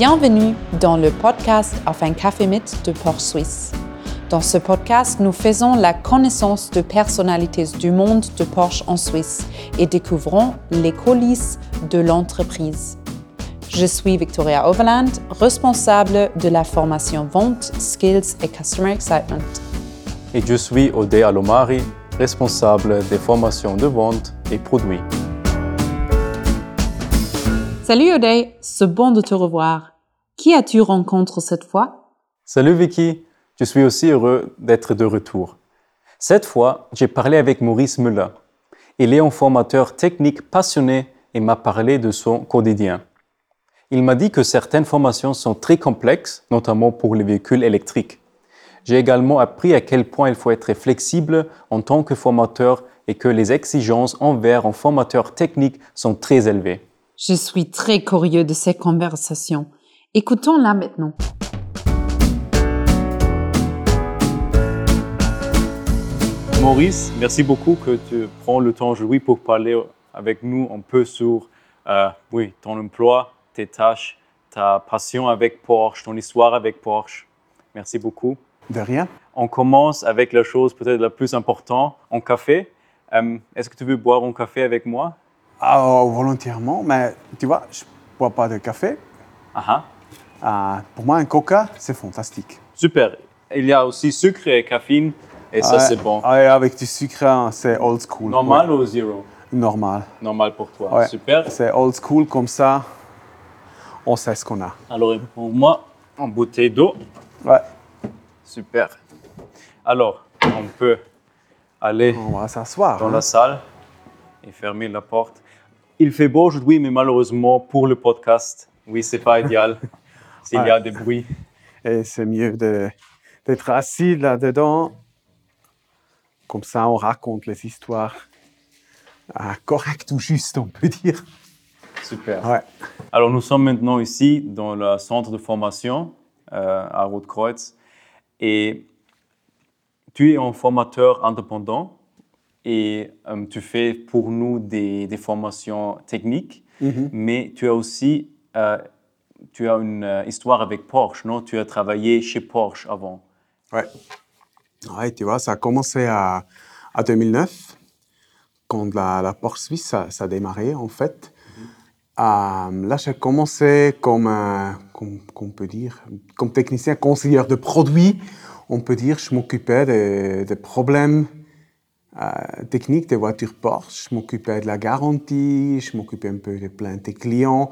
Bienvenue dans le podcast Auf ein Café mit de Porsche Suisse. Dans ce podcast, nous faisons la connaissance de personnalités du monde de Porsche en Suisse et découvrons les coulisses de l'entreprise. Je suis Victoria Overland, responsable de la formation Vente, Skills et Customer Excitement. Et je suis Odé Alomari, responsable des formations de vente et produits. Salut Odé, c'est bon de te revoir. Qui as-tu rencontré cette fois? Salut Vicky, je suis aussi heureux d'être de retour. Cette fois, j'ai parlé avec Maurice Müller. Il est un formateur technique passionné et m'a parlé de son quotidien. Il m'a dit que certaines formations sont très complexes, notamment pour les véhicules électriques. J'ai également appris à quel point il faut être flexible en tant que formateur et que les exigences envers un formateur technique sont très élevées. Je suis très curieux de ces conversations. Écoutons-la maintenant. Maurice, merci beaucoup que tu prends le temps aujourd'hui pour parler avec nous un peu sur euh, oui, ton emploi, tes tâches, ta passion avec Porsche, ton histoire avec Porsche. Merci beaucoup. De rien. On commence avec la chose peut-être la plus importante, un café. Euh, Est-ce que tu veux boire un café avec moi? Ah, volontairement, mais tu vois, je bois pas de café. Ah ah. Ah, pour moi, un coca, c'est fantastique. Super. Il y a aussi sucre et caféine, et ça Ouais. c'est bon. Ouais, avec du sucre, hein, c'est old school. Normal Ouais. ou zéro? Normal. Normal pour toi. Super. C'est old school comme ça, on sait ce qu'on a. Alors pour moi, en bouteille d'eau. Ouais, Super. Alors, on peut aller on va s'asseoir. dans hein. la salle et fermer la porte. Il fait beau aujourd'hui, mais malheureusement pour le podcast, oui, c'est pas idéal s'il y a des bruits. Et c'est mieux de- d'être assis là-dedans. Comme ça, on raconte les histoires ah, correctes ou justes, on peut dire. Super. Ouais. Alors, nous sommes maintenant ici dans le centre de formation euh, à Rotkreuz et tu es un formateur indépendant et euh, tu fais pour nous des, des formations techniques, Mhm. mais tu as aussi euh, tu as une euh, histoire avec Porsche, non? Tu as travaillé chez Porsche avant. Ouais. Ouais, tu vois, ça a commencé à, à 2009, quand la, la Porsche Suisse, ça, ça a démarré, en fait. Euh, là, j'ai commencé comme, euh, comme, qu'on peut dire, comme technicien conseiller de produits. On peut dire, je m'occupais des, des problèmes euh, techniques des voitures Porsche, je m'occupais de la garantie, je m'occupais un peu des plaintes des clients.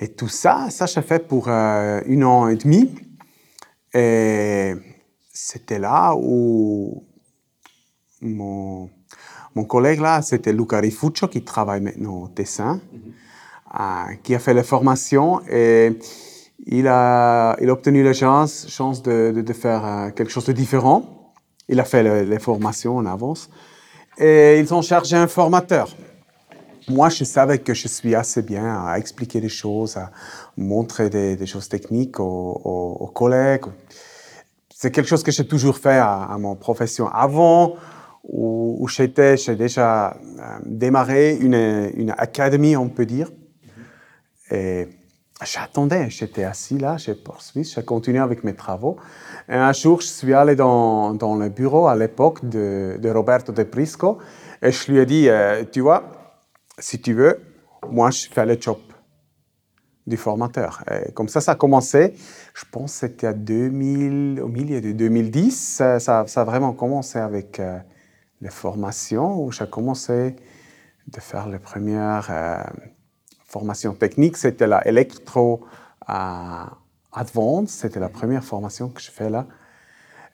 Et tout ça, ça, j'ai fait pour euh, un an et demi. Et c'était là où mon, mon collègue là, c'était Luca Rifuccio qui travaille maintenant au Tessin, euh, qui a fait la formation et il a, il a obtenu la chance, chance de, de, de faire euh, quelque chose de différent. Il a fait le- les formations en avance et ils ont chargé un formateur. Moi, je savais que je suis assez bien à expliquer des choses, à montrer des, choses techniques aux, collègues. C'est quelque chose que j'ai toujours fait à, mon profession. Avant, où, où j'étais, j'ai déjà euh, démarré une, une académie, on peut dire. Et j'attendais, j'étais assis là, j'ai poursuivi, j'ai continué avec mes travaux. Et un jour, je suis allé dans, dans le bureau à l'époque de, de Roberto De Prisco et je lui ai dit, euh, tu vois, si tu veux, moi, je fais le job du formateur. Et comme ça, ça a commencé. Je pense c'était à 2000, au milieu de 2010. Ça, a vraiment commencé avec euh, les formations où j'ai commencé de faire les premières euh, formations techniques. C'était la Electro euh. C'était la première formation que je fais là.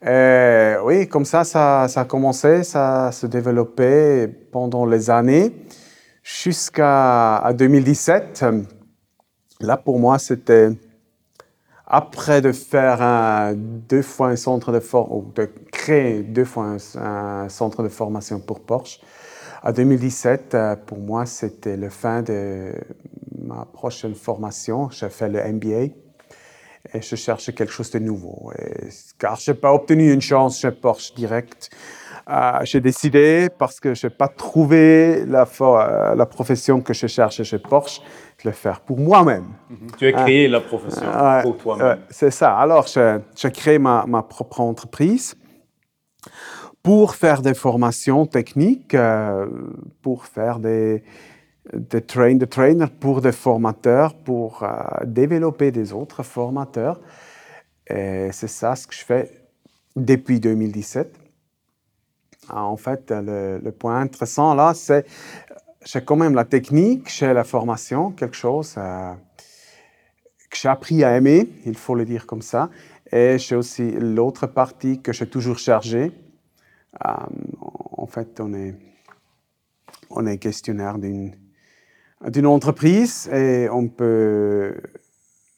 Et oui, comme ça, ça, ça a commencé, ça se développait pendant les années jusqu'à à 2017. Là, pour moi, c'était après de faire deux fois un centre de formation, de créer deux fois un, centre de formation pour Porsche. À 2017, euh, pour moi, c'était le fin de ma prochaine formation. J'ai fait le MBA et je cherchais quelque chose de nouveau. Car je n'ai pas obtenu une chance chez Porsche direct. Euh, j'ai décidé, parce que je n'ai pas trouvé la, euh, la, profession que je cherchais chez Porsche, de le faire pour moi-même. Tu as créé la profession pour toi-même. c'est ça. Alors, j'ai créé ma, ma, propre entreprise pour faire des formations techniques, euh, pour faire des, des train de trainers pour des formateurs, pour développer des autres formateurs. Et c'est ça ce que je fais depuis 2017. Ah, en fait, le, point intéressant là, c'est j'ai quand même la technique, j'ai la formation, quelque chose euh, que j'ai appris à aimer, il faut le dire comme ça. Et j'ai aussi l'autre partie que j'ai toujours chargée. Euh, en fait, on est, on est questionnaire d'une, entreprise et on peut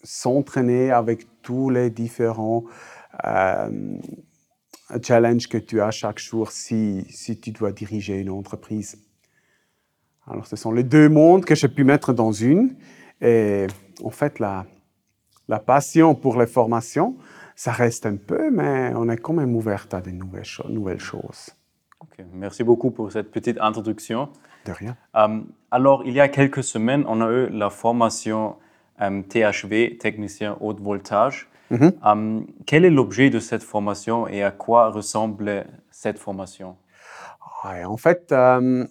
s'entraîner avec tous les différents euh, challenge que tu as chaque jour si, si tu dois diriger une entreprise. Alors, ce sont les deux mondes que j'ai pu mettre dans une. Et en fait, la, la passion pour les formations, ça reste un peu, mais on est quand même ouverte à de nouvelles, nouvelles choses. Merci beaucoup pour cette petite introduction. De rien. Euh, alors, il y a quelques semaines, on a eu la formation euh, THV, technicien haute voltage. Mhm. Hum, quel est l'objet de cette formation et à quoi ressemble cette formation? En fait, hum,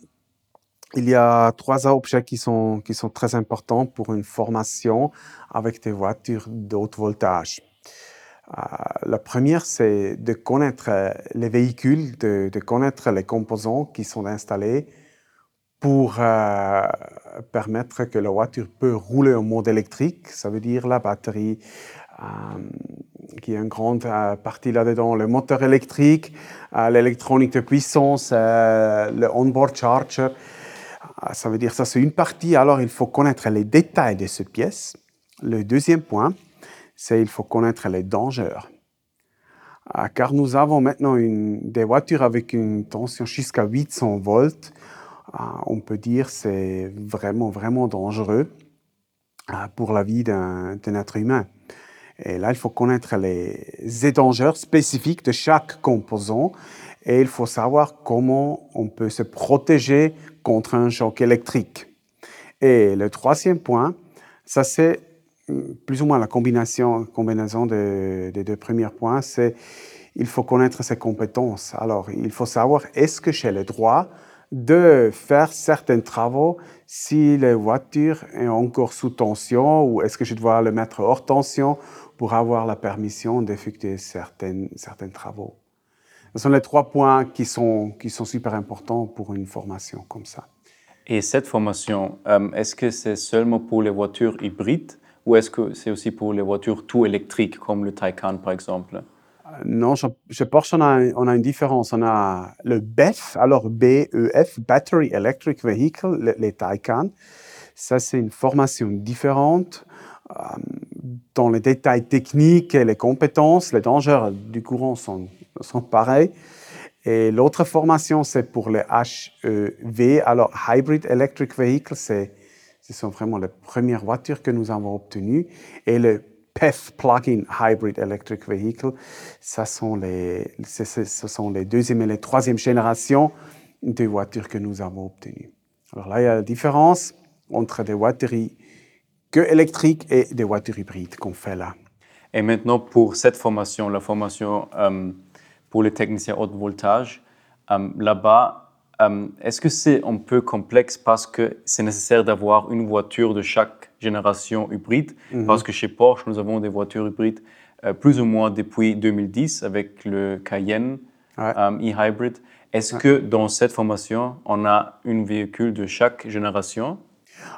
il y a trois objets qui sont, qui sont très importants pour une formation avec des voitures d'haute voltage. Euh, la première, c'est de connaître les véhicules, de, connaître les composants qui sont installés pour euh, permettre que la voiture peut rouler en mode électrique. Ça veut dire la batterie, euh, qui est une grande euh, partie là-dedans, le moteur électrique, euh, l'électronique de puissance, le onboard charger. Ça veut dire ça, c'est une partie. Alors, il faut connaître les détails de cette pièce. Le deuxième point, c'est il faut connaître les dangers. Car nous avons maintenant une, des voitures avec une tension jusqu'à 800 volts. On peut dire c'est vraiment, vraiment dangereux pour la vie d'un être humain. Et là, il faut connaître les étangères spécifiques de chaque composant et il faut savoir comment on peut se protéger contre un choc électrique. Et le troisième point, ça c'est euh, plus ou moins la combinaison, combinaison des deux premiers points, c'est il faut connaître ses compétences. Alors, il faut savoir est-ce que j'ai le droit de faire certains travaux si la voiture est encore sous tension ou est-ce que je dois le mettre hors tension pour avoir la permission d'effectuer certains, certains travaux. Ce sont les trois points qui sont, qui sont super importants pour une formation comme ça. Et cette formation, euh, est-ce que c'est seulement pour les voitures hybrides ou est-ce que c'est aussi pour les voitures tout électriques comme le Taycan par exemple? Euh, non, je, je pense qu'on a, on a une différence. On a le BEF, alors B-E-F, Battery Electric Vehicle, les Taycan. Ça, c'est une formation différente. Euh, dans les détails techniques et les compétences, les dangers du courant sont, sont pareils. Et l'autre formation, c'est pour les HEV, alors Hybrid Electric Vehicle, ce sont vraiment les premières voitures que nous avons obtenues. Et le PEF, Plug-in Hybrid Electric Vehicle, ça sont les, ce sont les deuxième et les troisième générations de voitures que nous avons obtenues. Alors là, il y a la différence entre des voitures que électriques et des voitures hybrides qu'on fait là. Et maintenant, pour cette formation, la formation euh, pour les techniciens haute voltage, euh, là-bas, euh, est-ce que c'est un peu complexe parce que c'est nécessaire d'avoir une voiture de chaque génération hybride? Mhm. Parce que chez Porsche, nous avons des voitures hybrides plus ou moins depuis 2010 avec le Cayenne e-hybrid. Est-ce que dans cette formation, on a un véhicule de chaque génération?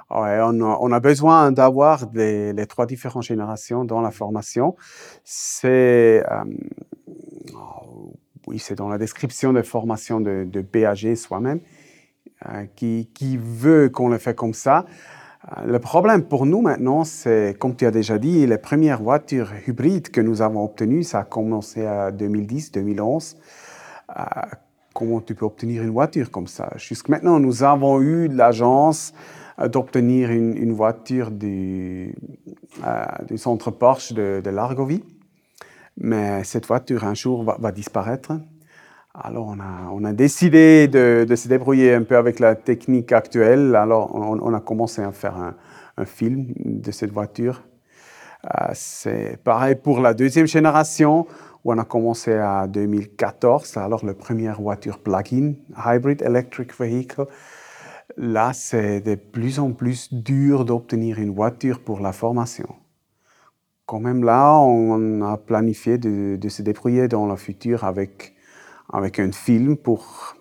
On, a, besoin d'avoir les trois différentes générations dans la formation. C'est euh, oh, oui, c'est dans la description de formation de, de BAG soi-même euh, qui, veut qu'on le fait comme ça. Euh, le problème pour nous maintenant, c'est, comme tu as déjà dit, les premières voitures hybrides que nous avons obtenues, ça a commencé à 2010-2011 comment tu peux obtenir une voiture comme ça? Jusqu'à maintenant, nous avons eu l'agence d'obtenir une, voiture du, euh, centre Porsche de, Largovie. Mais cette voiture, un jour, va, disparaître. Alors, on a, on a décidé de, se débrouiller un peu avec la technique actuelle. Alors, on, a commencé à faire un, un film de cette voiture. Euh, c'est pareil pour la deuxième génération, où on a commencé en 2014. Alors, la première voiture plug-in, Hybrid Electric Vehicle. Là, c'est de plus en plus dur d'obtenir une voiture pour la formation. Quand même là, on a planifié de, se débrouiller dans le futur avec avec un film pour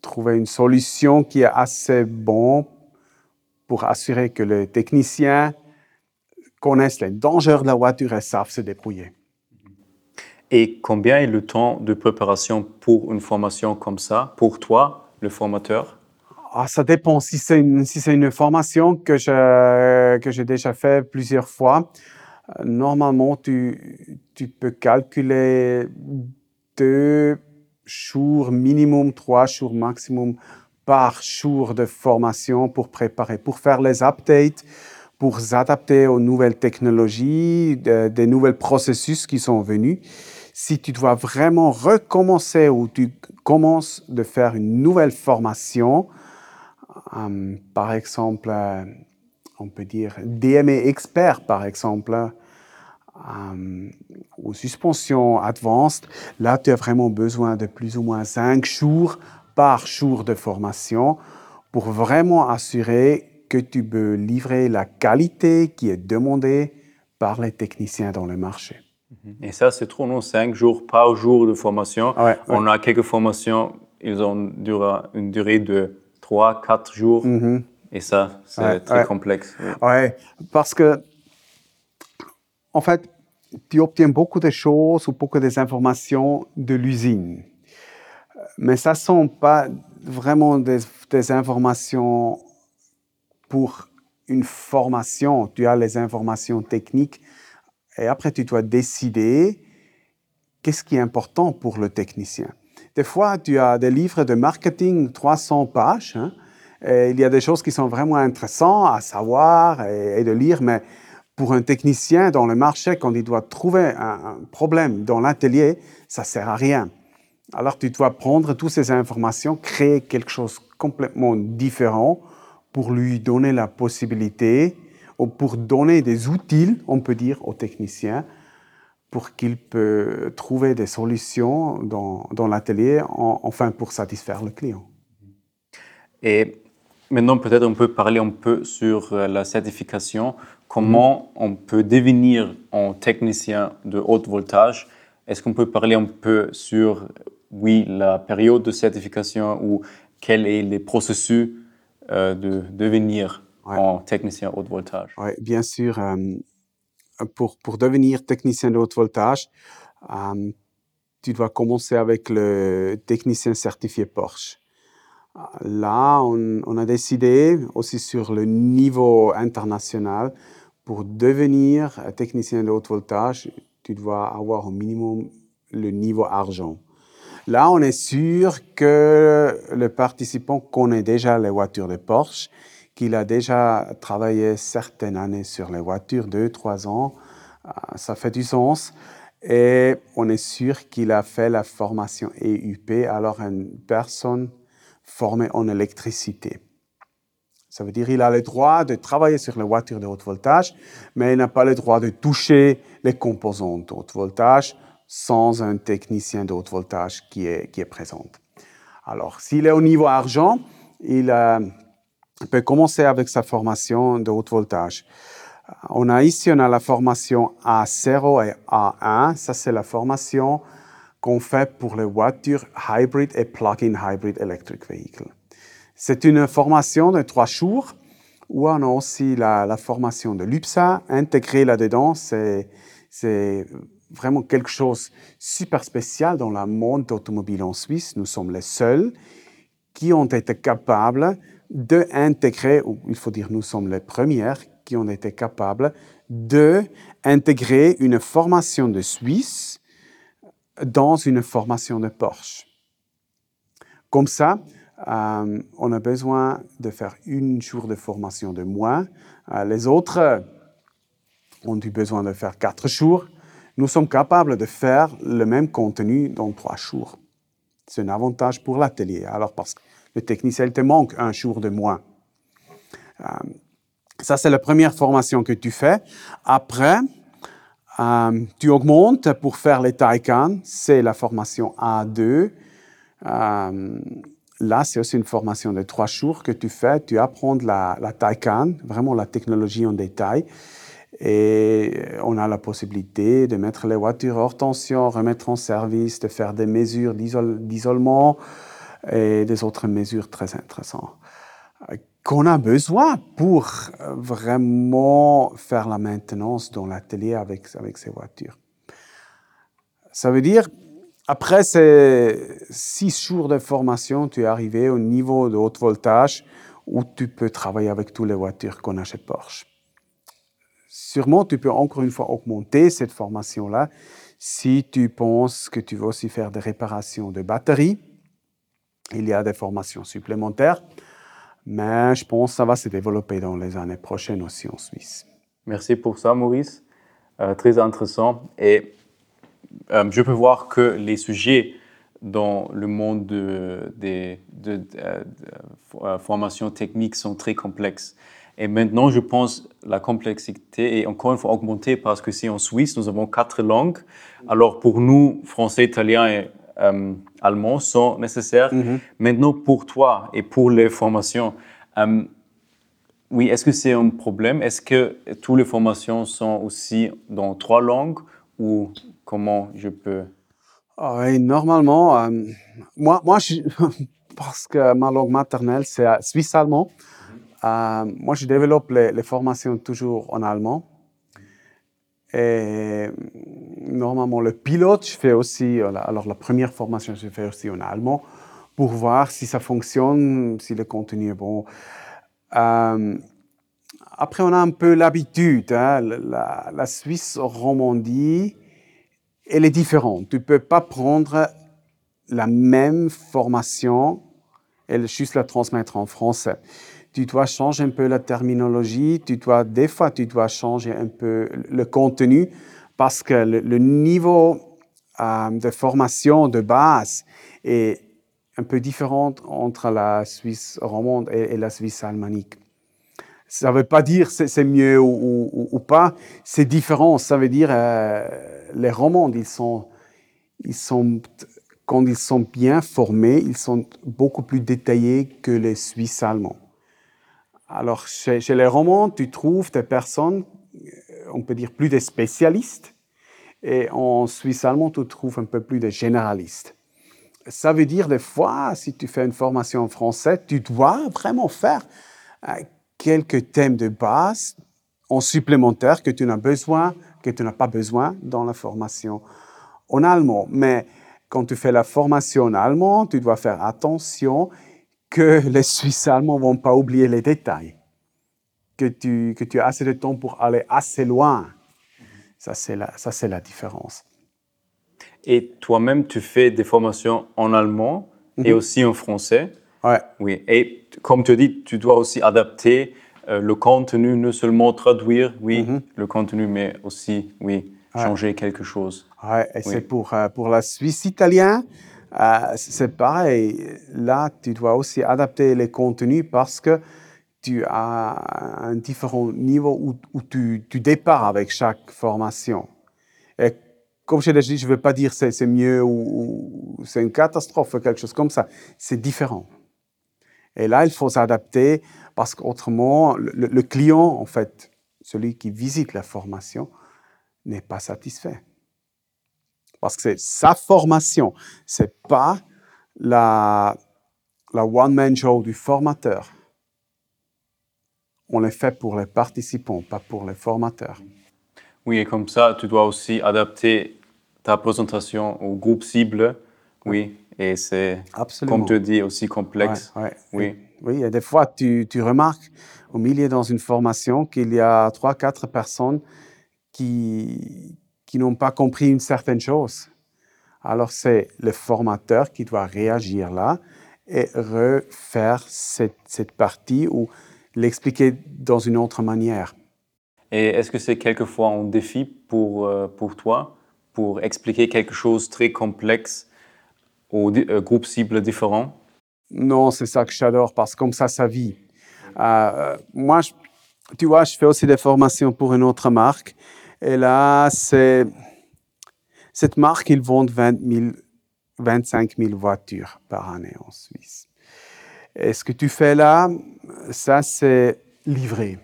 trouver une solution qui est assez bonne pour assurer que les techniciens connaissent les dangers de la voiture et savent se débrouiller. Et combien est le temps de préparation pour une formation comme ça, pour toi, le formateur? Ah, Ça dépend. Si c'est une, formation que j'ai déjà fait plusieurs fois, euh, normalement, tu, tu peux calculer deux jours minimum, trois jours maximum par jour de formation pour préparer, pour faire les updates, pour s'adapter aux nouvelles technologies, des nouveaux processus qui sont venus. Si tu dois vraiment recommencer ou tu commences de faire une nouvelle formation, par exemple, euh, on peut dire DME expert, par exemple, euh, aux suspensions advanced, là, tu as vraiment besoin de plus ou moins cinq jours par jour de formation pour vraiment assurer que tu peux livrer la qualité qui est demandée par les techniciens dans le marché. Et ça, c'est trop, non? Cinq jours par jour de formation. Ouais, On a quelques formations, ils ont une durée de trois, quatre jours. Mhm. Et ça, c'est Ouais, très ouais. complexe. Ouais, parce que, en fait, tu obtiens beaucoup de choses ou beaucoup des informations de l'usine. Mais ça ne sont pas vraiment des, des informations pour une formation. Tu as les informations techniques et après tu dois décider qu'est-ce qui est important pour le technicien. Des fois, tu as des livres de marketing 300 pages. hein, et il y a des choses qui sont vraiment intéressantes à savoir et, de lire, mais pour un technicien dans le marché, quand il doit trouver un problème dans l'atelier, ça ne sert à rien. Alors tu dois prendre toutes ces informations, créer quelque chose complètement différent pour lui donner la possibilité, ou pour donner des outils, on peut dire, aux techniciens, pour qu'il peut trouver des solutions dans, dans l'atelier, en- enfin pour satisfaire le client. Et maintenant, peut-être on peut parler un peu sur euh, la certification. Comment on peut devenir un technicien de haute voltage? Est-ce qu'on peut parler un peu sur, oui, la période de certification ou quels sont les processus euh, de devenir Ouais. un technicien haute voltage? Oui, bien sûr. euh, pour, devenir technicien de haute voltage, euh, tu dois commencer avec le technicien certifié Porsche. Euh, Là, on, on a décidé aussi sur le niveau international, pour devenir technicien de haute voltage, tu dois avoir au minimum le niveau argent. Là, on est sûr que le participant connaît déjà les voitures de Porsche, qu'il a déjà travaillé certaines années sur les voitures, deux, trois ans. Euh, Ça fait du sens. Et on est sûr qu'il a fait la formation EUP, alors une personne formée en électricité. Ça veut dire qu'il a le droit de travailler sur les voitures de haute voltage, mais il n'a pas le droit de toucher les composants de haute voltage sans un technicien de haute voltage qui est, qui est présent. Alors, s'il est au niveau argent, il euh, peut commencer avec sa formation de haute voltage. On a ici on a la formation A0 et A1. Ça, c'est la formation qu'on fait pour les voitures hybrid et plug-in hybrid electric. C'est une formation de trois jours où on a aussi la, la formation de l'UPSA intégrée là-dedans. C'est, c'est vraiment quelque chose de super spécial dans le monde automobile en Suisse. Nous sommes les seuls qui ont été capables d'intégrer, ou il faut dire nous sommes les premières qui ont été capables d'intégrer une formation de Suisse dans une formation de Porsche. Comme ça, euh, on a besoin de faire une jour de formation de moins. Euh, les autres ont eu besoin de faire quatre jours. Nous sommes capables de faire le même contenu dans trois jours. C'est un avantage pour l'atelier. Alors, parce que le technicien te manque un jour de moins. Euh, ça, c'est la première formation que tu fais. Après, euh, tu augmentes pour faire les Taikan. C'est la formation A2. Euh, là, c'est aussi une formation de trois jours que tu fais. Tu apprends la, la Taikan, vraiment la technologie en détail. Et on a la possibilité de mettre les voitures hors tension, remettre en service, de faire des mesures d'isolement et des autres mesures très intéressantes qu'on a besoin pour vraiment faire la maintenance dans l'atelier avec, avec ces voitures. Ça veut dire, après ces six jours de formation, tu es arrivé au niveau de haute voltage où tu peux travailler avec toutes les voitures qu'on a chez Porsche. Sûrement, tu peux encore une fois augmenter cette formation-là si tu penses que tu veux aussi faire des réparations de batteries. Il y a des formations supplémentaires. Mais je pense que ça va se développer dans les années prochaines aussi en Suisse. Merci pour ça, Maurice. Euh, très intéressant. Et euh, je peux voir que les sujets dans le monde des de, de, euh, formations techniques sont très complexes. Et maintenant, je pense la complexité est encore une fois augmentée parce que si en Suisse, nous avons quatre langues. Alors pour nous, français, italien et allemands sont nécessaires. Mhm. Maintenant, pour toi et pour les formations, euh, oui, est-ce que c'est un problème? Est-ce que toutes les formations sont aussi dans trois langues ou comment je peux? Ah Oui, normalement, euh, moi, moi je, parce que ma langue maternelle, c'est suisse-allemand, moi, je développe les, les, formations toujours en allemand. Et normalement, le pilote, je fais aussi, alors la première formation, je fais aussi en allemand pour voir si ça fonctionne, si le contenu est bon. Euh, après, on a un peu l'habitude. Hein, la, la, Suisse Romandie, elle est différente. Tu ne peux pas prendre la même formation et juste la transmettre en français tu dois changer un peu la terminologie, tu dois, des fois, tu dois changer un peu le contenu parce que le, niveau euh, de formation de base est un peu différent entre la Suisse romande et, la Suisse almanique. Ça ne veut pas dire c'est mieux ou, pas, c'est différent. Ça veut dire euh, les romandes, ils sont, quand ils sont bien formés, ils sont beaucoup plus détaillés que les Suisses allemands. Alors, chez, les romans, tu trouves des personnes, euh, on peut dire plus des spécialistes, et en Suisse allemand, tu trouves un peu plus des généralistes. Ça veut dire, des fois, si tu fais une formation en français, tu dois vraiment faire euh, quelques thèmes de base en supplémentaire que tu n'as besoin, que tu n'as pas besoin dans la formation en allemand. Mais quand tu fais la formation en allemand, tu dois faire attention que les Suisses allemands ne vont pas oublier les détails, que tu, que tu as assez de temps pour aller assez loin. Ça, c'est la, ça, c'est la différence. Et toi-même, tu fais des formations en allemand et mhm. aussi en français. Ouais. Oui. Et comme tu dis, tu dois aussi adapter euh, le contenu, non seulement traduire, oui, mhm. le contenu, mais aussi, oui, changer quelque chose. Ouais, et c'est pour, euh, pour la Suisse italienne. Euh, c'est pareil. Là, tu dois aussi adapter les contenus parce que tu as un différent niveau où, tu, tu départs avec chaque formation. Et comme je l'ai dit, je ne veux pas dire c'est, mieux ou, c'est une catastrophe ou quelque chose comme ça. C'est différent. Et là, il faut s'adapter parce qu'autrement, le client, en fait, celui qui visite la formation, n'est pas satisfait parce que c'est sa formation, c'est pas la, la one-man show du formateur. On le fait pour les participants, pas pour les formateurs. Oui, et comme ça, tu dois aussi adapter ta présentation au groupe cible. Oui, et c'est, comme tu dis, aussi complexe. Oui. Oui, et des fois, tu, tu remarques au milieu dans une formation qu'il y a trois, quatre personnes qui, qui n'ont pas compris une certaine chose. Alors c'est le formateur qui doit réagir là et refaire cette, cette partie ou l'expliquer dans une autre manière. Et est-ce que c'est quelquefois un défi pour, euh, pour toi, pour expliquer quelque chose de très complexe aux euh, groupes cibles différents? Non, c'est ça que j'adore parce que comme ça, ça vit. Euh, moi, tu vois, je fais aussi des formations pour une autre marque. Et là, cette marque, ils vendent 20 000, 25 000 voitures par année en Suisse. Et ce que tu fais là, ça, c'est livré.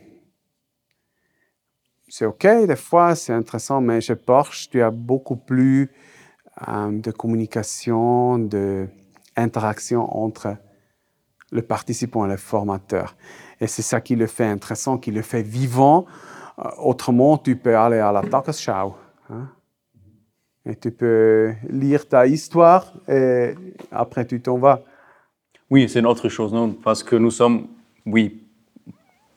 C'est OK, des fois, c'est intéressant, mais chez Porsche, tu as beaucoup plus euh, de communication, d'interaction entre le participant et le formateur. Et c'est ça qui le fait intéressant, qui le fait vivant. Euh, autrement, tu peux aller à la Tagesschau. Hein? Et tu peux lire ta histoire et après tu t'en vas. Oui, c'est une autre chose, non? Parce que nous sommes, oui,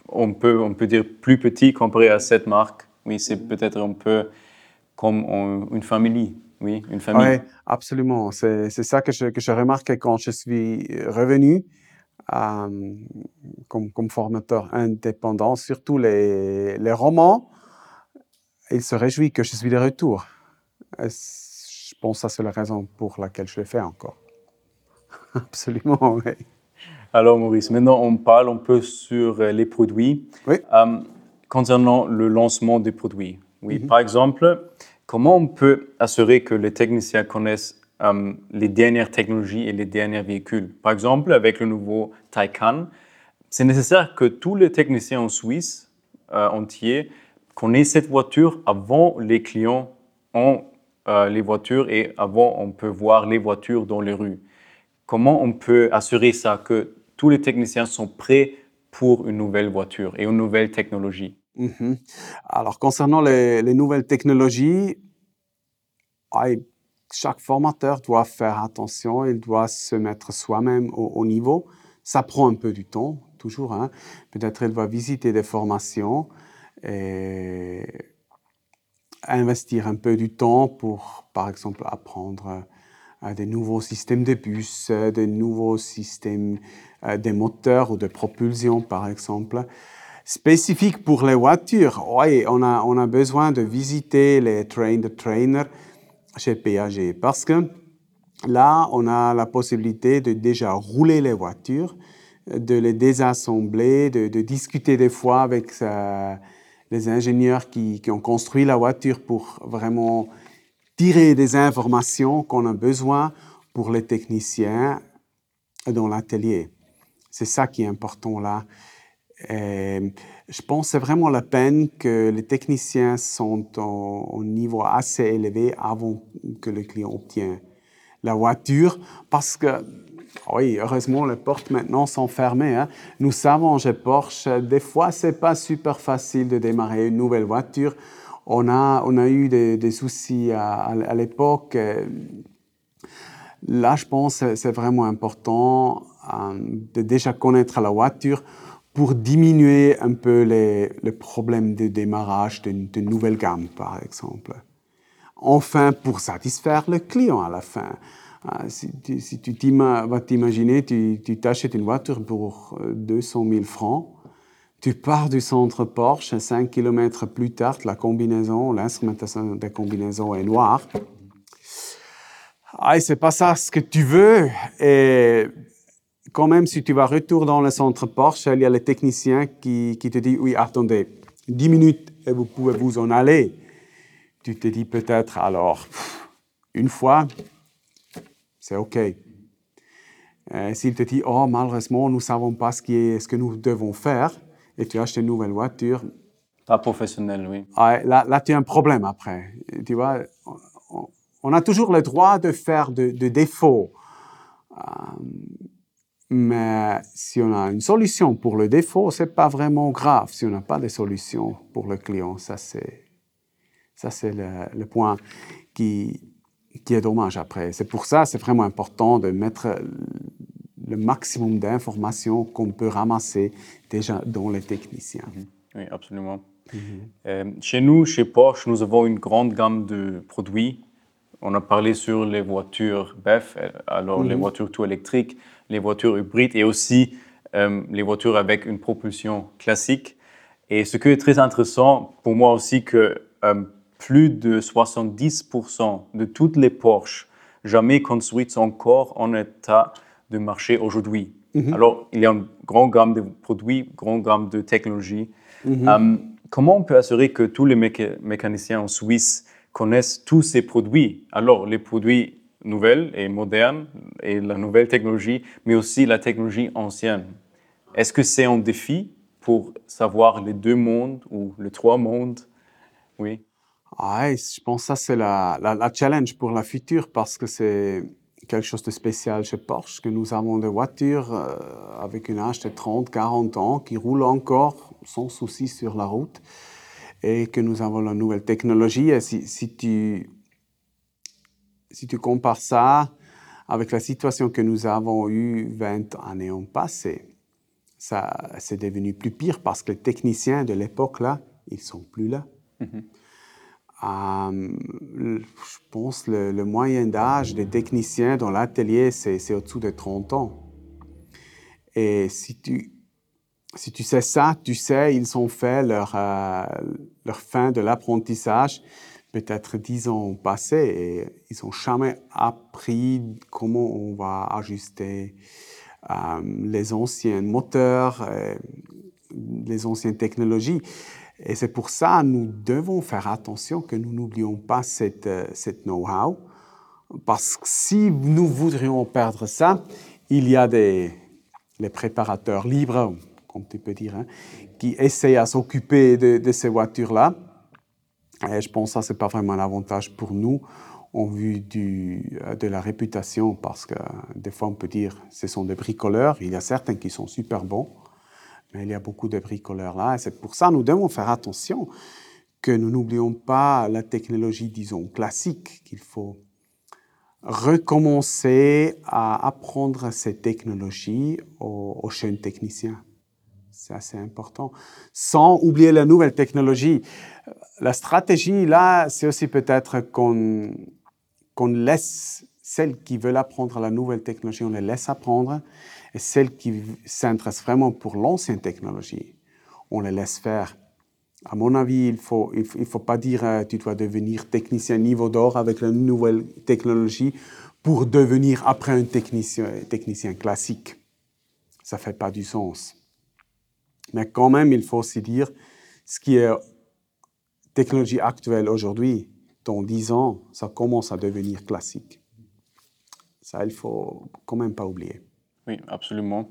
on peut, on peut dire plus petits comparé à cette marque. Oui, c'est peut-être un peu comme une famille. Oui, une famille. Oui, absolument. C'est ça que je, que je remarquais quand je suis revenu comme, comme, formateur indépendant, surtout les, les romans. Il se réjouit que je suis de retour. Je pense que c'est la raison pour laquelle je le fais encore. Absolument, oui. Alors Maurice, maintenant on parle un peu sur euh, les produits. Oui. Euh, concernant le lancement des produits. Oui, mhm. par exemple, comment on peut assurer que les techniciens connaissent euh, les dernières technologies et les derniers véhicules Par exemple, avec le nouveau Taycan, c'est nécessaire que tous les techniciens en Suisse entiers connaissent cette voiture avant les clients ont les voitures et avant on peut voir les voitures dans les rues. Comment on peut assurer ça que tous les techniciens sont prêts pour une nouvelle voiture et une nouvelle technologie? Mhm. Alors, concernant les, nouvelles technologies, chaque formateur doit faire attention, il doit se mettre soi-même au, niveau. Ça prend un peu du temps, toujours. Hein. Peut-être il va visiter des formations et investir un peu du temps pour, par exemple, apprendre des nouveaux systèmes de bus, des nouveaux systèmes euh, de moteurs ou de propulsion, par exemple. Spécifique pour les voitures, oui, on a, on a besoin de visiter les train de trainer chez PAG parce que là, on a la possibilité de déjà rouler les voitures, de les désassembler, de, discuter des fois avec euh, les ingénieurs qui, qui, ont construit la voiture pour vraiment tirer des informations qu'on a besoin pour les techniciens dans l'atelier. C'est ça qui est important là. Je pense que c'est vraiment la peine que les techniciens sont au, niveau assez élevé avant que le client obtienne la voiture parce que oui, heureusement, les portes maintenant sont fermées. Hein. Nous savons chez Porsche, des fois, c'est pas super facile de démarrer une nouvelle voiture on a, on a eu des, soucis à, l'époque. Là, je pense que c'est vraiment important euh, de déjà connaître la voiture pour diminuer un peu les, problèmes de démarrage d'une nouvelle gamme, par exemple. Enfin, pour satisfaire le client à la fin. Euh, si, tu vas t'imaginer, tu t'achètes une voiture pour 200 000 francs, tu pars du centre Porsche, 5 km plus tard, la combinaison, l'instrumentation de combinaison est noire. Ah, c'est pas ça ce que tu veux. Quand même, si tu vas retour dans le centre Porsche, il y a le technicien qui, qui te dit, oui, attendez, 10 minutes et vous pouvez vous en aller. Tu te dis peut-être, alors, une fois, c'est OK. S'il te dit, oh, malheureusement, nous ne savons pas ce, qui est, ce que nous devons faire, et tu achètes une nouvelle voiture. Pas professionnel, oui. là, là, tu as un problème après. Tu vois, on, a toujours le droit de faire de, défauts. Euh, mais si on a une solution pour le défaut, c'est pas vraiment grave. Si on n'a pas de solution pour le client, ça c'est ça c'est le, le, point qui qui est dommage après. C'est pour ça c'est vraiment important de mettre le maximum d'informations qu'on peut ramasser déjà dans les techniciens. Mhm. Oui, absolument. Mhm. Euh, chez nous, chez Porsche, nous avons une grande gamme de produits. On a parlé sur les voitures BEF, euh, alors les mhm. voitures tout électriques, les voitures hybrides et aussi euh, les voitures avec une propulsion classique. Et ce qui est très intéressant pour moi aussi, que plus de 70% de toutes les Porsche jamais construites encore en état de marché aujourd'hui. Alors, il y a une grande gamme de produits, une grande gamme de technologies. Euh, comment on peut assurer que tous les méca- mécaniciens en Suisse connaissent tous ces produits? Alors, les produits nouvelles et modernes et la nouvelle technologie, mais aussi la technologie ancienne. Est-ce que c'est un défi pour savoir les deux mondes ou les trois mondes? Oui. Ah je pense que ça, c'est la, challenge pour la future parce que c'est quelque chose de spécial chez Porsche, que nous avons des voitures euh, avec une âge de 30, 40 ans qui roulent encore sans souci sur la route et que nous avons la nouvelle technologie. Si, tu, si tu compares ça avec la situation que nous avons eue 20 années en passé, ça, c'est devenu plus pire parce que les techniciens de l'époque, là, ils sont plus là. Euh, le- je pense le, le moyen d'âge des techniciens dans l'atelier, c'est c'est au-dessous de 30 ans. Et si tu, si tu sais ça, tu sais, ils ont fait leur, euh, leur fin de l'apprentissage peut-être 10 ans passés et ils n'ont jamais appris comment on va ajuster euh, les anciens moteurs, euh, les anciennes technologies. Et c'est pour ça que nous devons faire attention que nous n'oublions pas cette, euh, cette know-how. Parce que si nous voudrions perdre ça, il y a des les préparateurs libres, comme tu peux dire, hein, qui essayent à s'occuper de ces voitures-là. Et je pense que ça, ce n'est pas vraiment un avantage pour nous en vue du, euh, de la réputation, parce que des fois, on peut dire ce sont des bricoleurs. Il y a certains qui sont super bons, mais il y a beaucoup de bricoleurs là. Et c'est pour ça que nous devons faire attention que nous n'oublions pas la technologie, disons, classique, qu'il faut recommencer à apprendre ces technologies aux, aux jeunes techniciens. C'est assez important. Sans oublier la nouvelle technologie. La stratégie, là, c'est aussi peut-être qu'on qu'on laisse celles qui veulent apprendre la nouvelle technologie, on les laisse apprendre. Et celles qui s'intéressent vraiment pour l'ancienne technologie, on les laisse faire. À mon avis, il ne faut, il faut, pas dire euh, tu dois devenir technicien niveau d'or avec la nouvelle technologie pour devenir après un technicien, technicien classique. Ça ne fait pas du sens. Mais quand même, il faut aussi dire ce qui est technologie actuelle aujourd'hui, dans 10 ans, ça commence à devenir classique. Ça, il faut quand même pas oublier. Oui, absolument.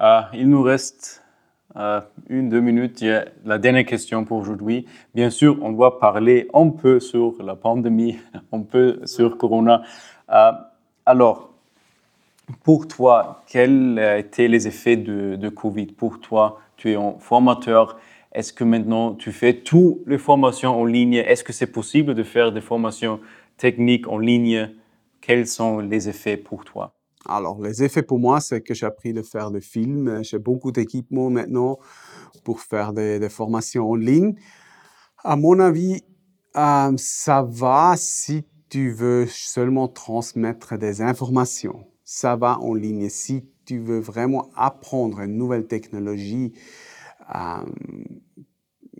Euh, il nous reste euh, une, deux minutes. Il y a la dernière question pour aujourd'hui. Bien sûr, on doit parler un peu sur la pandémie, un peu sur Corona. Euh, alors, pour toi, quels étaient les effets de, de Covid? Pour toi, tu es un formateur. Est-ce que maintenant tu fais toutes les formations en ligne? Est-ce que c'est possible de faire des formations techniques en ligne? Quels sont les effets pour toi? Alors, les effets pour moi, c'est que j'ai appris de faire des films. J'ai beaucoup d'équipements maintenant pour faire des, formations en ligne. À mon avis, euh, ça va si tu veux seulement transmettre des informations. Ça va en ligne. Si tu veux vraiment apprendre une nouvelle technologie,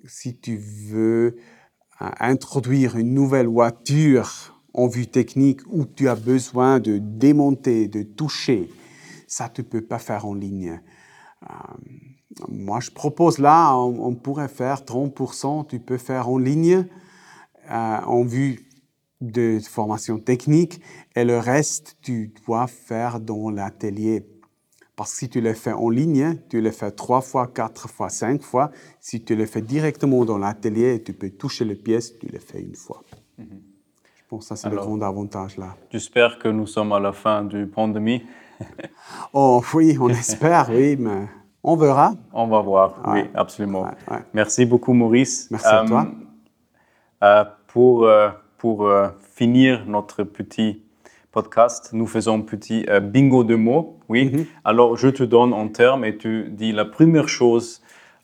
si tu veux euh, introduire une nouvelle voiture en vue technique où tu as besoin de démonter, de toucher, ça tu ne peux pas faire en ligne. Euh, moi, je propose là, on, on, pourrait faire 30%, tu peux faire en ligne euh, en vue de formation technique et le reste, tu dois faire dans l'atelier. Parce que si tu le fais en ligne, tu le fais trois fois, quatre fois, cinq fois. Si tu le fais directement dans l'atelier, tu peux toucher les pièces, tu le fais une fois. Mm -hmm. Je pense que ça, c'est le grand avantage là. J'espère que nous sommes à la fin la pandémie. oh oui, on espère, oui, mais on verra. On va voir, ouais. oui, absolument. Ouais, ouais. Merci beaucoup, Maurice. Merci à toi. Euh, pour euh, pour euh, finir notre petit podcast, nous faisons un petit euh, bingo de mots. Oui. Mhm. Mm -hmm. Alors, je te donne un terme et tu dis la première chose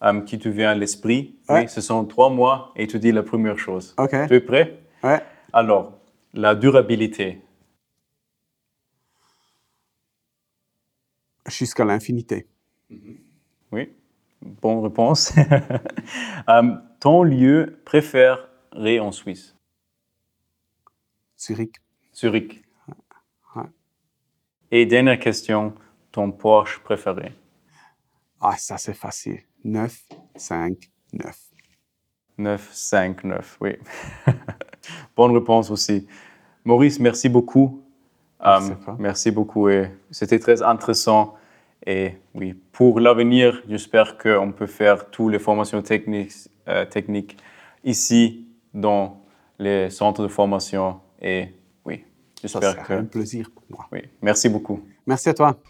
euh, qui te vient à l'esprit. Ouais. Oui, ce sont trois mois et tu dis la première chose. OK. Tu es prêt? Ouais. Alors, la durabilité. Jusqu'à l'infinité. Oui, bonne réponse. Euh, ton lieu préféré en Suisse? Zurich. Zurich. Et dernière question, ton Porsche préféré? Ah, ça c'est facile. 9, 5, 9. 9, 5, 9, oui. Bonne réponse aussi. Maurice, merci beaucoup. Merci Euh, merci beaucoup et c'était très intéressant. Et oui, pour l'avenir, j'espère qu'on peut faire toutes les formations techniques, euh, techniques ici dans les centres de formation. Et Ça j'espère serait que... un plaisir pour moi. Oui, merci beaucoup. Merci à toi.